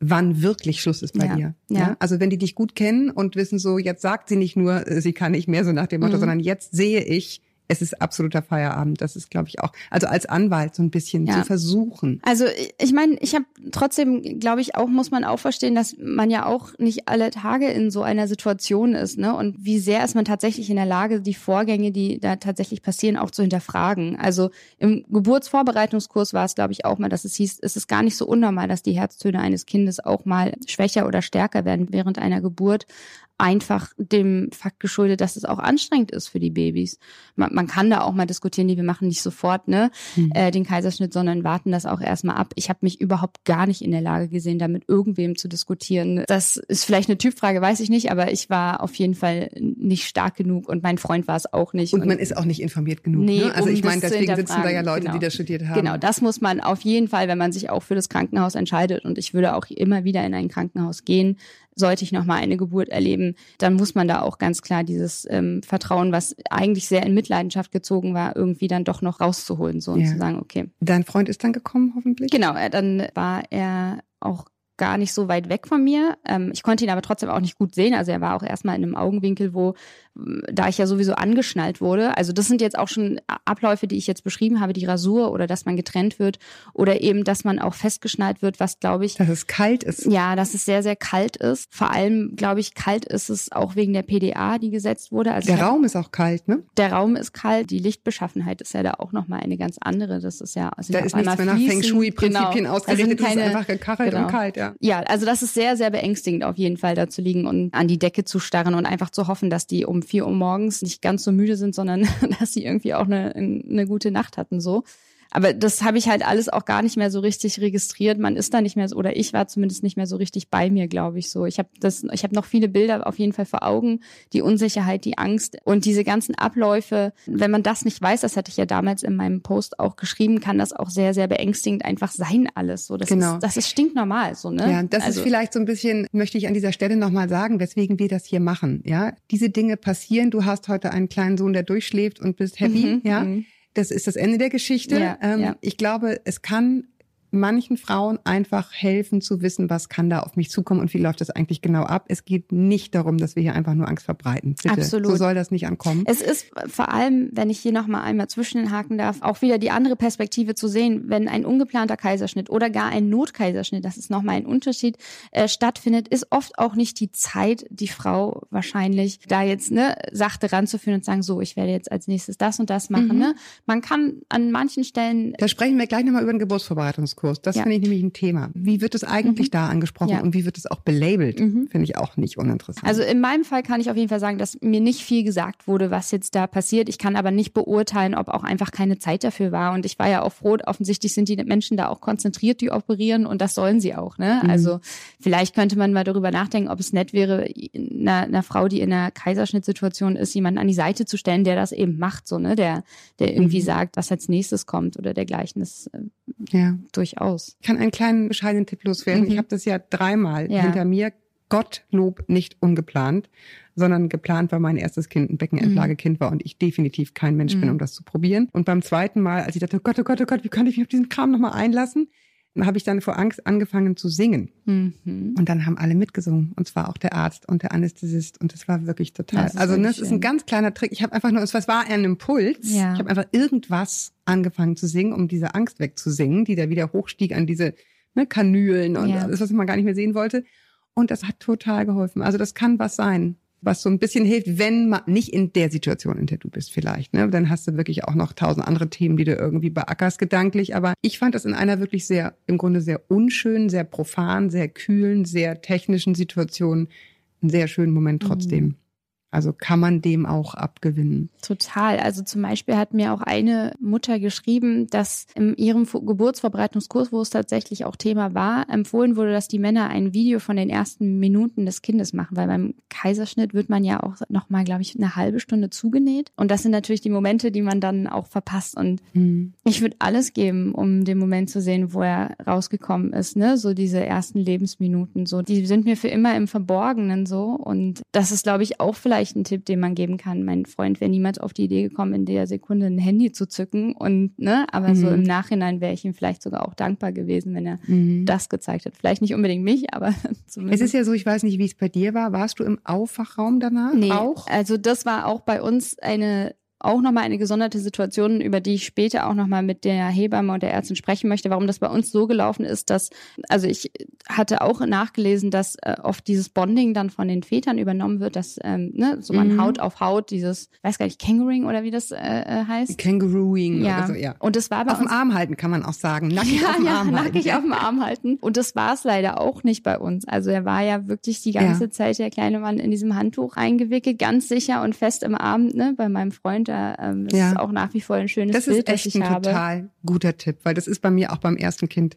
wann wirklich Schluss ist bei Ja, dir. ja. Also wenn die dich gut kennen und wissen so, jetzt sagt sie nicht nur, äh, sie kann nicht mehr so nach dem Motto, Mhm. sondern jetzt sehe ich, es ist absoluter Feierabend. Das ist, glaube ich, auch, also als Anwalt so ein bisschen Ja. zu versuchen. Also ich- meine, ich habe trotzdem, glaube ich, auch muss man auch verstehen, dass man ja auch nicht alle Tage in so einer Situation ist, ne? Und wie sehr ist man tatsächlich in der Lage, die Vorgänge, die da tatsächlich passieren, auch zu hinterfragen. Also im Geburtsvorbereitungskurs war es, glaube ich, auch mal, dass es hieß, es ist gar nicht so unnormal, dass die Herztöne eines Kindes auch mal schwächer oder stärker werden während einer Geburt. Einfach dem Fakt geschuldet, dass es auch anstrengend ist für die Babys. Man, man kann da auch mal diskutieren, die wir machen nicht sofort ne, Hm. äh, den Kaiserschnitt, sondern warten das auch erstmal ab. Ich habe mich überhaupt gar nicht in der Lage gesehen, da mit irgendwem zu diskutieren. Das ist vielleicht eine Typfrage, weiß ich nicht, aber ich war auf jeden Fall nicht stark genug und mein Freund war es auch nicht. Und man ist auch nicht informiert genug. Nee, ne? Also um ich meine, deswegen sitzen da ja. Leute, die Genau. das studiert haben. Genau, das muss man auf jeden Fall, wenn man sich auch für das Krankenhaus entscheidet. Und ich würde auch immer wieder in ein Krankenhaus gehen, sollte ich nochmal eine Geburt erleben, dann muss man da auch ganz klar dieses ähm, Vertrauen, was eigentlich sehr in Mitleidenschaft gezogen war, irgendwie dann doch noch rauszuholen, so und Ja. zu sagen, okay. Dein Freund ist dann gekommen, hoffentlich? Genau, dann war er auch gar nicht so weit weg von mir. Ähm, ich konnte ihn aber trotzdem auch nicht gut sehen. Also er war auch erstmal in einem Augenwinkel, wo, da ich ja sowieso angeschnallt wurde. Also das sind jetzt auch schon Abläufe, die ich jetzt beschrieben habe, die Rasur oder dass man getrennt wird oder eben, dass man auch festgeschnallt wird, was glaube ich Dass es kalt ist. ja, dass es sehr, sehr kalt ist. Vor allem, glaube ich, kalt ist es auch wegen der PDA, die gesetzt wurde. Also Der hab- Raum ist auch kalt, ne? der Raum ist kalt, die Lichtbeschaffenheit ist ja da auch nochmal eine ganz andere. Das ist ja sind Da ist nichts mehr nach Feng. Shui-Prinzipien Genau. ausgerichtet. Also es ist keine- einfach gekachelt genau. und kalt, ja. Ja, also das ist sehr, sehr beängstigend auf jeden Fall da zu liegen und an die Decke zu starren und einfach zu hoffen, dass die um vier Uhr morgens nicht ganz so müde sind, sondern dass sie irgendwie auch eine, eine gute Nacht hatten so. Aber das habe ich halt alles auch gar nicht mehr so richtig registriert. Man ist da nicht mehr so, oder ich war zumindest nicht mehr so richtig bei mir, glaube ich so. Ich habe das, ich habe noch viele Bilder auf jeden Fall vor Augen, die Unsicherheit, die Angst und diese ganzen Abläufe. Wenn man das nicht weiß, das hatte ich ja damals in meinem Post auch geschrieben, kann das auch sehr, sehr beängstigend einfach sein alles. So, das Genau. ist, das ist stinknormal, so ne. Ja, das Also- ist vielleicht so ein bisschen, möchte ich an dieser Stelle nochmal sagen, weswegen wir das hier machen. Ja, diese Dinge passieren. Du hast heute einen kleinen Sohn, der durchschläft und bist happy. Mhm, ja, mhm. Das ist das Ende der Geschichte. Ja, ähm, ja. Ich glaube, es kann manchen Frauen einfach helfen zu wissen, was kann da auf mich zukommen und wie läuft das eigentlich genau ab. Es geht nicht darum, dass wir hier einfach nur Angst verbreiten. Bitte. Absolut. So soll das nicht ankommen. Es ist vor allem, wenn ich hier noch mal einmal zwischenhaken darf, auch wieder die andere Perspektive zu sehen, wenn ein ungeplanter Kaiserschnitt oder gar ein Notkaiserschnitt, das ist noch mal ein Unterschied, äh, stattfindet, ist oft auch nicht die Zeit, die Frau wahrscheinlich da jetzt ne sachte ranzuführen und sagen, so, ich werde jetzt als nächstes das und das machen. Mhm. Ne? Man kann an manchen Stellen Da sprechen wir gleich nochmal über den Geburtsvorbereitungskurs. Das Ja. finde ich nämlich ein Thema. Wie wird es eigentlich da angesprochen Ja. und wie wird es auch belabelt? Mhm. Finde ich auch nicht uninteressant. Also in meinem Fall kann ich auf jeden Fall sagen, dass mir nicht viel gesagt wurde, was jetzt da passiert. Ich kann aber nicht beurteilen, ob auch einfach keine Zeit dafür war. Und ich war ja auch froh, offensichtlich sind die Menschen da auch konzentriert, die operieren und das sollen sie auch. Ne? Mhm. Also vielleicht könnte man mal darüber nachdenken, ob es nett wäre, einer, einer Frau, die in einer Kaiserschnittsituation ist, jemanden an die Seite zu stellen, der das eben macht, so, ne? der, der irgendwie Mhm. sagt, was als nächstes kommt oder dergleichen. Das äh, ja. Durchaus. Ich kann einen kleinen bescheidenen Tipp loswerden. Mhm. Ich habe das ja dreimal Ja. hinter mir. Gottlob nicht ungeplant, sondern geplant, weil mein erstes Kind ein Beckenendlagekind war und ich definitiv kein Mensch bin, Mhm. um das zu probieren. Und beim zweiten Mal, als ich dachte, oh Gott, oh Gott, oh Gott, wie kann ich mich auf diesen Kram nochmal einlassen, habe ich dann vor Angst angefangen zu singen. Mhm. Und dann haben alle mitgesungen. Und zwar auch der Arzt und der Anästhesist. Und das war wirklich total. Das ist also, ne, das ist schön. ein ganz kleiner Trick. Ich habe einfach nur, es war ein Impuls. Ja. Ich habe einfach irgendwas angefangen zu singen, um diese Angst wegzusingen, die da wieder hochstieg an diese ne, Kanülen und Ja. alles, was man gar nicht mehr sehen wollte. Und das hat total geholfen. Also das kann was sein, was so ein bisschen hilft, wenn man nicht in der Situation, in der du bist vielleicht. Ne? Dann hast du wirklich auch noch tausend andere Themen, die du irgendwie beackerst gedanklich. Aber ich fand das in einer wirklich sehr, im Grunde sehr unschönen, sehr profan, sehr kühlen, sehr technischen Situation einen sehr schönen Moment trotzdem. Also kann man dem auch abgewinnen. Total. Also zum Beispiel hat mir auch eine Mutter geschrieben, dass in ihrem Geburtsvorbereitungskurs, wo es tatsächlich auch Thema war, empfohlen wurde, dass die Männer ein Video von den ersten Minuten des Kindes machen, weil beim Kaiserschnitt wird man ja auch noch mal, glaube ich, eine halbe Stunde zugenäht. Und das sind natürlich die Momente, die man dann auch verpasst. Und ich würde alles geben, um den Moment zu sehen, wo er rausgekommen ist, ne? So diese ersten Lebensminuten, so. Die sind mir für immer im Verborgenen so. Und das ist, glaube ich, auch vielleicht ein Tipp, den man geben kann. Mein Freund wäre niemals auf die Idee gekommen, in der Sekunde ein Handy zu zücken. Und, ne? Aber so Mhm. im Nachhinein wäre ich ihm vielleicht sogar auch dankbar gewesen, wenn er Mhm. das gezeigt hat. Vielleicht nicht unbedingt mich, aber Es zumindest. ist ja so, ich weiß nicht, wie es bei dir war. Warst du im Aufwachraum danach Nee, auch? also das war auch bei uns eine auch nochmal eine gesonderte Situation, über die ich später auch nochmal mit der Hebamme und der Ärztin sprechen möchte, warum das bei uns so gelaufen ist, dass, also ich hatte auch nachgelesen, dass äh, oft dieses Bonding dann von den Vätern übernommen wird, dass, ähm, ne, so man Mhm. Haut auf Haut, dieses, weiß gar nicht, Kangaroing oder wie das äh, äh, heißt. Kängurooing Ja. so, ja. Und das war bei Auf dem uns Arm halten kann man auch sagen. Nackig ja, auf dem ja, Arm halten. nackig auf dem Arm halten. Und das war es leider auch nicht bei uns. Also er war ja wirklich die ganze Ja. Zeit, der kleine Mann, in diesem Handtuch eingewickelt, ganz sicher und fest im Arm, ne, bei meinem Freund. Da ähm, das Ja. ist auch nach wie vor ein schönes Das Bild, ist echt das ich ein habe. total guter Tipp, weil das ist bei mir auch beim ersten Kind.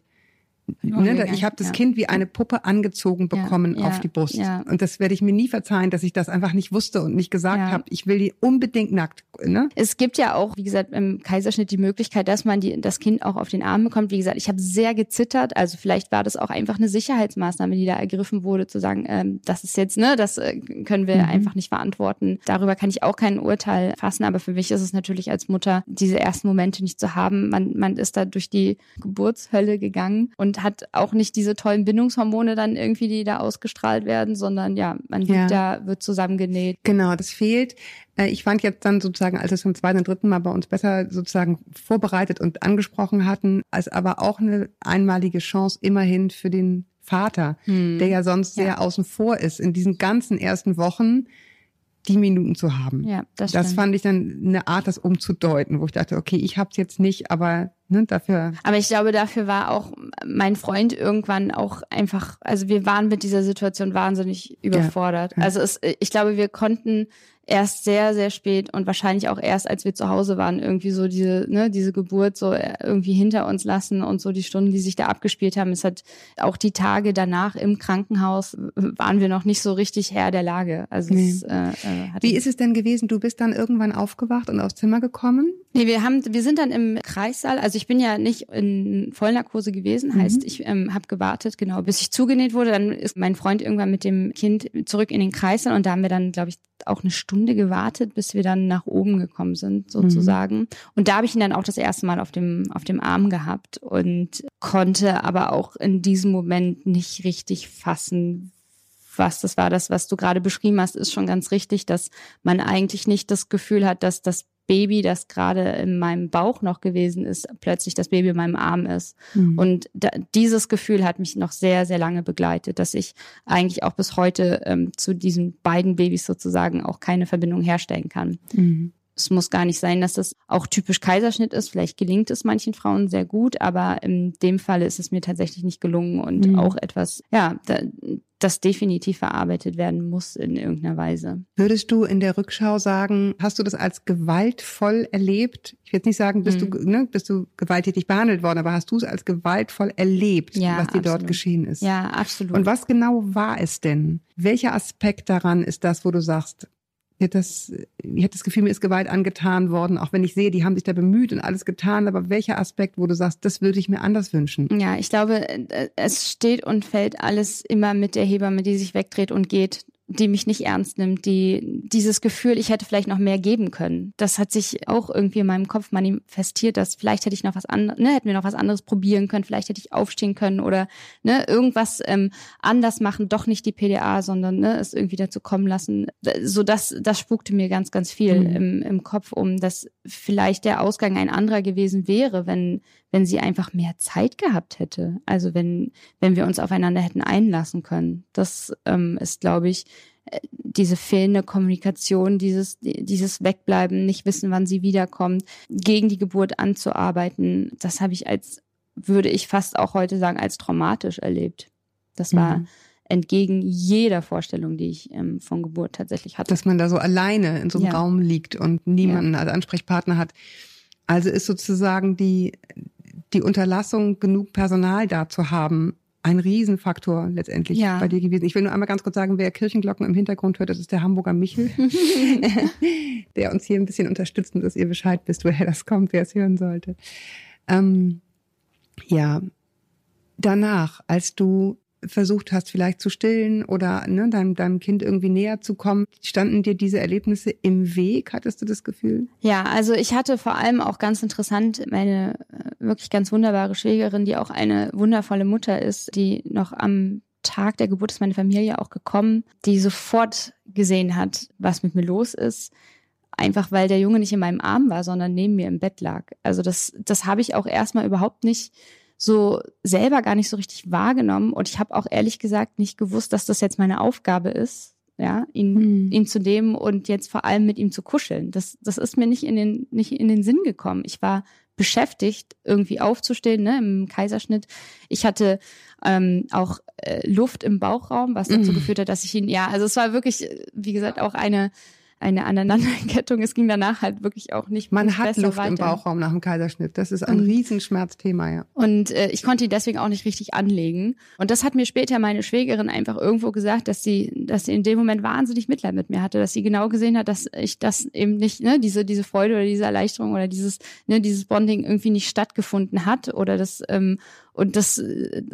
Ne, ich habe das ja. Kind wie eine Puppe angezogen Ja, bekommen ja, auf die Brust. ja. Und das werde ich mir nie verzeihen, dass ich das einfach nicht wusste und nicht gesagt Ja. habe. Ich will die unbedingt nackt. Ne? Es gibt ja auch, wie gesagt, im Kaiserschnitt die Möglichkeit, dass man die, das Kind auch auf den Arm bekommt. Wie gesagt, ich habe sehr gezittert. Also vielleicht war das auch einfach eine Sicherheitsmaßnahme, die da ergriffen wurde, zu sagen, ähm, das ist jetzt, ne, das äh, können wir Mhm. einfach nicht verantworten. Darüber kann ich auch kein Urteil fassen. Aber für mich ist es natürlich als Mutter, diese ersten Momente nicht zu haben. Man, man ist da durch die Geburtshölle gegangen und hat auch nicht diese tollen Bindungshormone dann irgendwie, die da ausgestrahlt werden, sondern ja, man Ja. da, wird zusammengenäht. Genau, das fehlt. Äh, Ich fand jetzt dann sozusagen, als wir es zum zweiten und dritten Mal bei uns besser sozusagen vorbereitet und angesprochen hatten, als aber auch eine einmalige Chance immerhin für den Vater, der ja sonst Ja. sehr außen vor ist, in diesen ganzen ersten Wochen die Minuten zu haben. Ja, das, Das stimmt. fand ich dann eine Art, das umzudeuten, wo ich dachte, okay, ich hab's jetzt nicht, aber ne, dafür. Aber ich glaube, dafür war auch mein Freund irgendwann auch einfach, also wir waren mit dieser Situation wahnsinnig überfordert. ja. Also es, ich glaube, wir konnten erst sehr, sehr spät und wahrscheinlich auch erst, als wir zu Hause waren, irgendwie so diese, ne, diese Geburt so irgendwie hinter uns lassen und so die Stunden, die sich da abgespielt haben. Es hat auch die Tage danach im Krankenhaus waren wir noch nicht so richtig Herr der Lage. Also Nee. es, äh, äh, Wie ist es denn gewesen? Du bist dann irgendwann aufgewacht und aufs Zimmer gekommen? Nee, wir haben, wir sind dann im Kreissaal. Also ich bin ja nicht in Vollnarkose gewesen, heißt ich ähm, habe gewartet, genau, bis ich zugenäht wurde. Dann ist mein Freund irgendwann mit dem Kind zurück in den Kreissaal und da haben wir dann, glaube ich, auch eine Stunde gewartet, bis wir dann nach oben gekommen sind, sozusagen. Und da habe ich ihn dann auch das erste Mal auf dem auf dem Arm gehabt und konnte aber auch in diesem Moment nicht richtig fassen, was das war. Das, was du gerade beschrieben hast, ist schon ganz richtig, dass man eigentlich nicht das Gefühl hat, dass das Baby, das gerade in meinem Bauch noch gewesen ist, plötzlich das Baby in meinem Arm ist. Und da, dieses Gefühl hat mich noch sehr, sehr lange begleitet, dass ich eigentlich auch bis heute ähm, zu diesen beiden Babys sozusagen auch keine Verbindung herstellen kann. Es muss gar nicht sein, dass das auch typisch Kaiserschnitt ist. Vielleicht gelingt es manchen Frauen sehr gut, aber in dem Falle ist es mir tatsächlich nicht gelungen und Mhm. auch etwas, ja, da, das definitiv verarbeitet werden muss in irgendeiner Weise. Würdest du in der Rückschau sagen, hast du das als gewaltvoll erlebt? Ich will jetzt nicht sagen, bist Mhm. du ne, bist du gewalttätig behandelt worden, aber hast du es als gewaltvoll erlebt, Ja, was dir dort absolut. geschehen ist? Ja, absolut. Und was genau war es denn? Welcher Aspekt daran ist das, wo du sagst, ich hätte das, ich das Gefühl, mir ist Gewalt angetan worden, auch wenn ich sehe, die haben sich da bemüht und alles getan, aber welcher Aspekt, wo du sagst, das würde ich mir anders wünschen? Ja, ich glaube, äh, es steht und fällt alles immer mit der Hebamme, die sich wegdreht und geht, die mich nicht ernst nimmt, die dieses Gefühl, ich hätte vielleicht noch mehr geben können. Das hat sich auch irgendwie in meinem Kopf manifestiert, dass vielleicht hätte ich noch was anderes, ne, hätten wir noch was anderes probieren können, vielleicht hätte ich aufstehen können oder ne, irgendwas ähm, anders machen, doch nicht die PDA, sondern ne, es irgendwie dazu kommen lassen. So das, das spukte mir ganz, ganz viel Mhm. im, im Kopf um, dass vielleicht der Ausgang ein anderer gewesen wäre, wenn, wenn sie einfach mehr Zeit gehabt hätte. Also wenn, wenn wir uns aufeinander hätten einlassen können. Das ähm, ist, glaube ich, äh, diese fehlende Kommunikation, dieses, dieses Wegbleiben, nicht wissen, wann sie wiederkommt, gegen die Geburt anzuarbeiten, das habe ich als, würde ich fast auch heute sagen, als traumatisch erlebt. Das war Mhm. entgegen jeder Vorstellung, die ich ähm, von Geburt tatsächlich hatte. dass man da so alleine in so einem Ja. Raum liegt und niemanden als Ansprechpartner hat. Also ist sozusagen die, die Unterlassung, genug Personal da zu haben, ein Riesenfaktor letztendlich Ja. bei dir gewesen. Ich will nur einmal ganz kurz sagen, wer Kirchenglocken im Hintergrund hört, das ist der Hamburger Michel, der uns hier ein bisschen unterstützt und dass ihr Bescheid wisst, woher das kommt, wer es hören sollte. Ähm, ja, danach, als du versucht hast, vielleicht zu stillen oder ne, deinem, deinem Kind irgendwie näher zu kommen, standen dir diese Erlebnisse im Weg, hattest du das Gefühl? Ja, also ich hatte vor allem auch ganz interessant meine äh, wirklich ganz wunderbare Schwägerin, die auch eine wundervolle Mutter ist, die noch am Tag der Geburt ist meine Familie auch gekommen, die sofort gesehen hat, was mit mir los ist. Einfach weil der Junge nicht in meinem Arm war, sondern neben mir im Bett lag. Also das, das habe ich auch erstmal überhaupt nicht so selber gar nicht so richtig wahrgenommen. Und ich habe auch ehrlich gesagt nicht gewusst, dass das jetzt meine Aufgabe ist, ja, ihn, Mhm. ihn zu nehmen und jetzt vor allem mit ihm zu kuscheln. Das, das ist mir nicht in den, nicht in den Sinn gekommen. Ich war beschäftigt, irgendwie aufzustehen, ne, im Kaiserschnitt. Ich hatte ähm, auch äh, Luft im Bauchraum, was dazu Mhm. geführt hat, dass ich ihn, ja, also es war wirklich, äh, wie gesagt, auch eine eine Aneinanderkettung. Es ging danach halt wirklich auch nicht Man hat Luft im weiter. Bauchraum nach dem Kaiserschnitt. Das ist ein Und- Riesenschmerzthema, ja. Und äh, ich konnte ihn deswegen auch nicht richtig anlegen. Und das hat mir später meine Schwägerin einfach irgendwo gesagt, dass sie, dass sie in dem Moment wahnsinnig Mitleid mit mir hatte, dass sie genau gesehen hat, dass ich das eben nicht, ne, diese, diese Freude oder diese Erleichterung oder dieses, ne, dieses Bonding irgendwie nicht stattgefunden hat oder das, ähm, und das,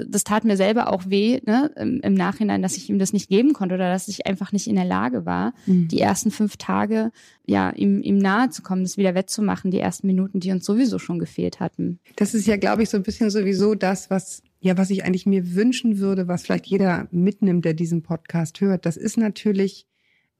das tat mir selber auch weh, ne, im, im Nachhinein, dass ich ihm das nicht geben konnte oder dass ich einfach nicht in der Lage war, die ersten fünf Tage, ja, ihm, ihm nahe zu kommen, das wieder wettzumachen, die ersten Minuten, die uns sowieso schon gefehlt hatten. Das ist ja, glaube ich, so ein bisschen sowieso das, was, ja, was ich eigentlich mir wünschen würde, was vielleicht jeder mitnimmt, der diesen Podcast hört. Das ist natürlich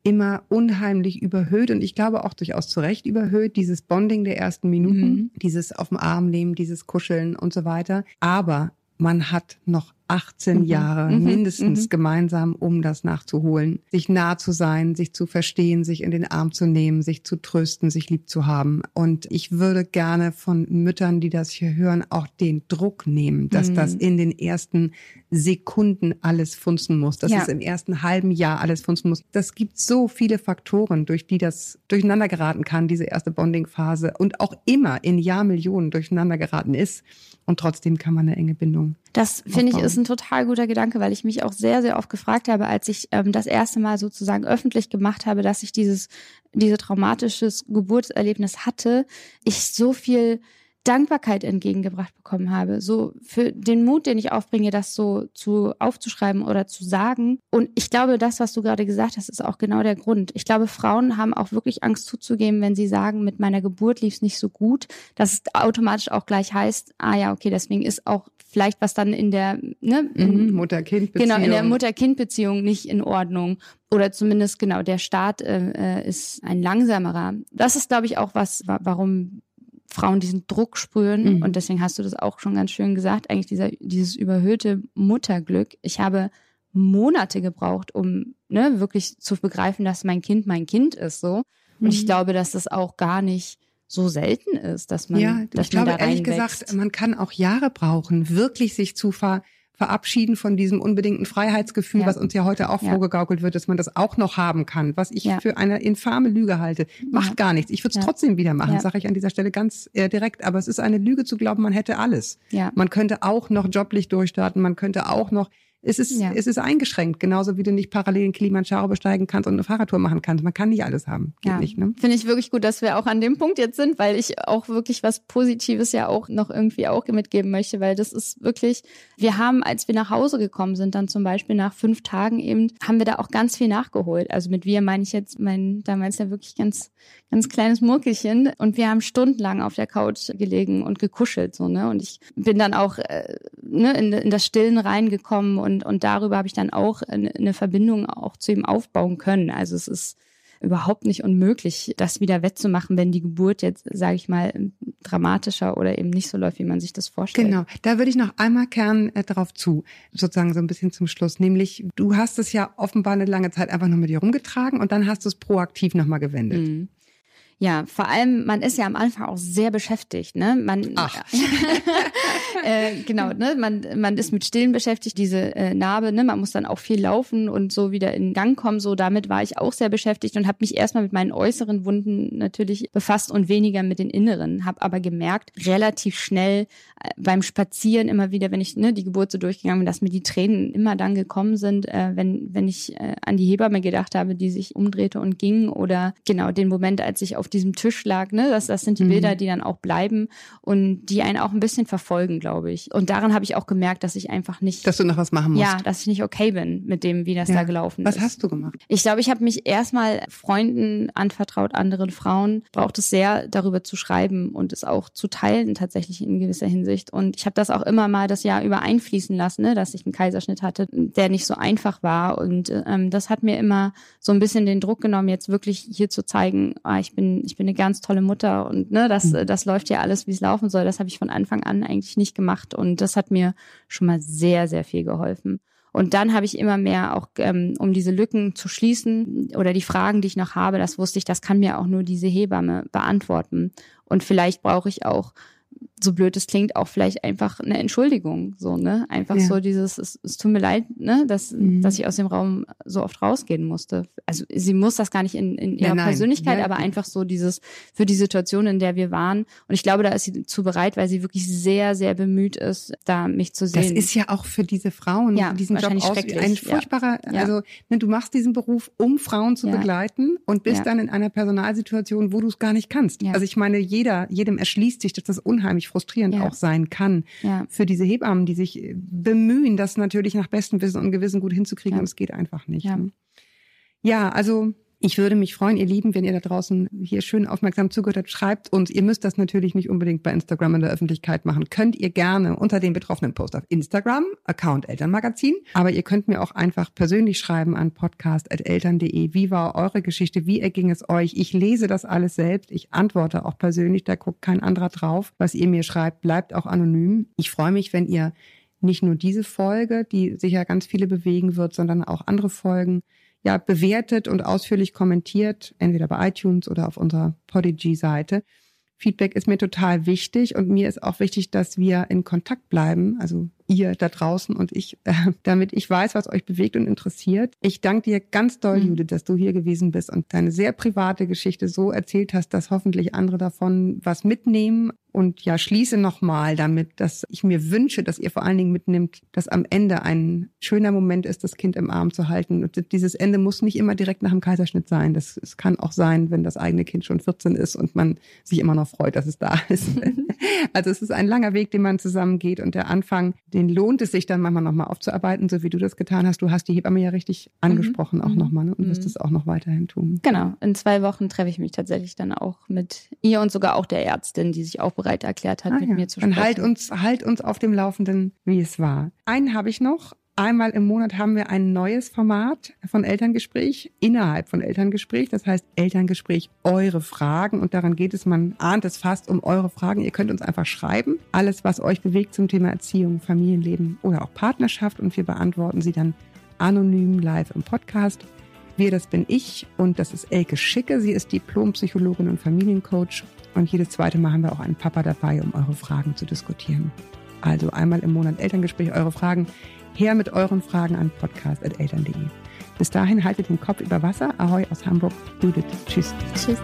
immer unheimlich überhöht und ich glaube auch durchaus zu Recht überhöht, dieses Bonding der ersten Minuten, Mhm. dieses auf dem Arm nehmen, dieses Kuscheln und so weiter. Aber man hat noch 18 Mhm. Jahre Mhm. mindestens Mhm. gemeinsam, um das nachzuholen. Sich nah zu sein, sich zu verstehen, sich in den Arm zu nehmen, sich zu trösten, sich lieb zu haben. Und ich würde gerne von Müttern, die das hier hören, auch den Druck nehmen, dass Mhm. das in den ersten Sekunden alles funzen muss, dass Ja. es im ersten halben Jahr alles funzen muss. Das gibt so viele Faktoren, durch die das durcheinander geraten kann, diese erste Bonding-Phase und auch immer in Jahrmillionen durcheinander geraten ist. Und trotzdem kann man eine enge Bindung Das finde ich ist ein total guter Gedanke, weil ich mich auch sehr, sehr oft gefragt habe, als ich ähm, das erste Mal sozusagen öffentlich gemacht habe, dass ich dieses, diese traumatisches Geburtserlebnis hatte, ich so viel Dankbarkeit entgegengebracht bekommen habe, so für den Mut, den ich aufbringe, das so zu aufzuschreiben oder zu sagen. Und ich glaube, das, was du gerade gesagt hast, ist auch genau der Grund. Ich glaube, Frauen haben auch wirklich Angst zuzugeben, wenn sie sagen, mit meiner Geburt lief es nicht so gut, dass es automatisch auch gleich heißt, ah ja, okay, deswegen ist auch vielleicht was dann in der, ne, Mhm, Mutter-Kind-Beziehung. Genau, in der Mutter-Kind-Beziehung nicht in Ordnung. Oder zumindest genau, der Start äh, äh, ist ein langsamerer. Das ist, glaube ich, auch was, wa warum Frauen diesen Druck spüren. Mhm. Und deswegen hast du das auch schon ganz schön gesagt, eigentlich dieser, dieses überhöhte Mutterglück. Ich habe Monate gebraucht, um ne, wirklich zu begreifen, dass mein Kind mein Kind ist. so. Und ich Mhm. glaube, dass das auch gar nicht so selten ist, dass man, ja, dass ich glaube man da ehrlich gesagt, man kann auch Jahre brauchen, wirklich sich zu ver verabschieden von diesem unbedingten Freiheitsgefühl, Ja. was uns ja heute auch Ja. vorgegaukelt wird, dass man das auch noch haben kann, was ich Ja. für eine infame Lüge halte. Macht gar nichts. Ich würde es trotzdem wieder machen, sage ich an dieser Stelle ganz äh, direkt. Aber es ist eine Lüge zu glauben, man hätte alles. Man könnte auch noch joblich durchstarten, man könnte auch noch Es ist, Ja. es ist eingeschränkt, genauso wie du nicht parallel den Kilimanjaro besteigen kannst und eine Fahrradtour machen kannst. Man kann nicht alles haben. Geht Ja, nicht, ne? finde ich wirklich gut, dass wir auch an dem Punkt jetzt sind, weil ich auch wirklich was Positives ja auch noch irgendwie auch mitgeben möchte, weil das ist wirklich, wir haben, als wir nach Hause gekommen sind, dann zum Beispiel nach fünf Tagen eben, haben wir da auch ganz viel nachgeholt. Also mit wir meine ich jetzt mein damals ja wirklich ganz, ganz kleines Murkelchen und wir haben stundenlang auf der Couch gelegen und gekuschelt, so, ne? Und ich bin dann auch äh, ne, in, in das Stillen reingekommen und, und darüber habe ich dann auch eine, Verbindung auch zu ihm aufbauen können. Also es ist überhaupt nicht unmöglich, das wieder wettzumachen, wenn die Geburt jetzt, sage ich mal, dramatischer oder eben nicht so läuft, wie man sich das vorstellt. Genau, da würde ich noch einmal gern äh, darauf zu, sozusagen so ein bisschen zum Schluss. Nämlich, du hast es ja offenbar eine lange Zeit einfach nur mit dir rumgetragen und dann hast du es proaktiv nochmal gewendet. Mhm. Ja, vor allem, man ist ja am Anfang auch sehr beschäftigt, ne? Man, Ach. äh, genau, ne? Man, man ist mit Stillen beschäftigt, diese äh, Narbe, ne? Man muss dann auch viel laufen und so wieder in Gang kommen. So, damit war ich auch sehr beschäftigt und habe mich erstmal mit meinen äußeren Wunden natürlich befasst und weniger mit den inneren. Habe aber gemerkt, relativ schnell äh, beim Spazieren immer wieder, wenn ich ne, die Geburt so durchgegangen bin, dass mir die Tränen immer dann gekommen sind, äh, wenn, wenn ich äh, an die Hebamme gedacht habe, die sich umdrehte und ging oder genau den Moment, als ich auf diesem Tisch lag, ne, das, das sind die Mhm. Bilder, die dann auch bleiben und die einen auch ein bisschen verfolgen, glaube ich. Und daran habe ich auch gemerkt, dass ich einfach nicht, Dass du noch was machen musst. ja, dass ich nicht okay bin mit dem, wie das Ja. da gelaufen Was ist. hast du gemacht? Ich glaube, ich habe mich erstmal Freunden anvertraut, anderen Frauen. Braucht es sehr, darüber zu schreiben und es auch zu teilen, tatsächlich in gewisser Hinsicht. Und ich habe das auch immer mal das Jahr über einfließen lassen, ne, dass ich einen Kaiserschnitt hatte, der nicht so einfach war. Und ähm, das hat mir immer so ein bisschen den Druck genommen, jetzt wirklich hier zu zeigen, ah, ich bin, ich bin eine ganz tolle Mutter und ne, das, Mhm. das läuft ja alles, wie es laufen soll. Das habe ich von Anfang an eigentlich nicht gemacht. Und das hat mir schon mal sehr, sehr viel geholfen. Und dann habe ich immer mehr auch, ähm, um diese Lücken zu schließen oder die Fragen, die ich noch habe, das wusste ich, das kann mir auch nur diese Hebamme beantworten. Und vielleicht brauche ich auch, so blöd es klingt, auch vielleicht einfach eine Entschuldigung. So, ne? Einfach Ja. so dieses, es, es tut mir leid, ne, dass, Mhm. dass ich aus dem Raum so oft rausgehen musste. Also sie muss das gar nicht in, in ihrer nein. Persönlichkeit, Ja. aber einfach so dieses für die Situation, in der wir waren. Und ich glaube, da ist sie zu bereit, weil sie wirklich sehr, sehr bemüht ist, da mich zu sehen. Das ist ja auch für diese Frauen, Ja, die diesen Job aus, ein ja. furchtbarer, Ja. also ne, du machst diesen Beruf, um Frauen zu Ja. begleiten und bist Ja. dann in einer Personalsituation, wo du es gar nicht kannst. Ja. Also ich meine, jeder, jedem erschließt sich, dass das unheimlich frustrierend Ja. auch sein kann ja. für diese Hebammen, die sich bemühen, das natürlich nach bestem Wissen und Gewissen gut hinzukriegen Ja. und es geht einfach nicht. Ja. ne? Ja, also ich würde mich freuen, ihr Lieben, wenn ihr da draußen hier schön aufmerksam zugehört habt, schreibt uns. Ihr müsst das natürlich nicht unbedingt bei Instagram in der Öffentlichkeit machen. Könnt ihr gerne unter dem betroffenen Post auf Instagram, Account Elternmagazin. Aber ihr könnt mir auch einfach persönlich schreiben an podcast.eltern.de. Wie war eure Geschichte? Wie erging es euch? Ich lese das alles selbst. Ich antworte auch persönlich. Da guckt kein anderer drauf. Was ihr mir schreibt, bleibt auch anonym. Ich freue mich, wenn ihr nicht nur diese Folge, die sicher ganz viele bewegen wird, sondern auch andere Folgen ja, bewertet und ausführlich kommentiert, entweder bei iTunes oder auf unserer Podigy-Seite. Feedback ist mir total wichtig und mir ist auch wichtig, dass wir in Kontakt bleiben, also ihr da draußen und ich, äh, damit ich weiß, was euch bewegt und interessiert. Ich danke dir ganz doll, Mhm. Judith, dass du hier gewesen bist und deine sehr private Geschichte so erzählt hast, dass hoffentlich andere davon was mitnehmen. Und ja, schließe nochmal damit, dass ich mir wünsche, dass ihr vor allen Dingen mitnimmt, dass am Ende ein schöner Moment ist, das Kind im Arm zu halten. Und dieses Ende muss nicht immer direkt nach dem Kaiserschnitt sein. Das, es kann auch sein, wenn das eigene Kind schon 14 ist und man sich immer noch freut, dass es da ist. also es ist ein langer Weg, den man zusammen geht und der Anfang, den lohnt es sich dann manchmal nochmal aufzuarbeiten, so wie du das getan hast. Du hast die Hebamme ja richtig angesprochen auch Mhm. nochmal ne? und wirst Mhm. es auch noch weiterhin tun. Genau, in zwei Wochen treffe ich mich tatsächlich dann auch mit ihr und sogar auch der Ärztin, die sich auch bereit erklärt hat, Ah mit ja. mir zu Dann sprechen. halt uns, halt uns auf dem Laufenden, wie es war. Einen habe ich noch. Einmal im Monat haben wir ein neues Format von Elterngespräch innerhalb von Elterngespräch. Das heißt Elterngespräch eure Fragen. Und daran geht es, man ahnt es fast um eure Fragen. Ihr könnt uns einfach schreiben. Alles, was euch bewegt zum Thema Erziehung, Familienleben oder auch Partnerschaft. Und wir beantworten sie dann anonym live im Podcast. Wir, das bin ich und das ist Elke Schicke. Sie ist Diplompsychologin und Familiencoach. Und jedes zweite Mal haben wir auch einen Papa dabei, um eure Fragen zu diskutieren. Also einmal im Monat Elterngespräch, eure Fragen. Her mit euren Fragen an podcast.eltern.de. Bis dahin haltet den Kopf über Wasser. Ahoi aus Hamburg. Judith. Tschüss. Tschüss.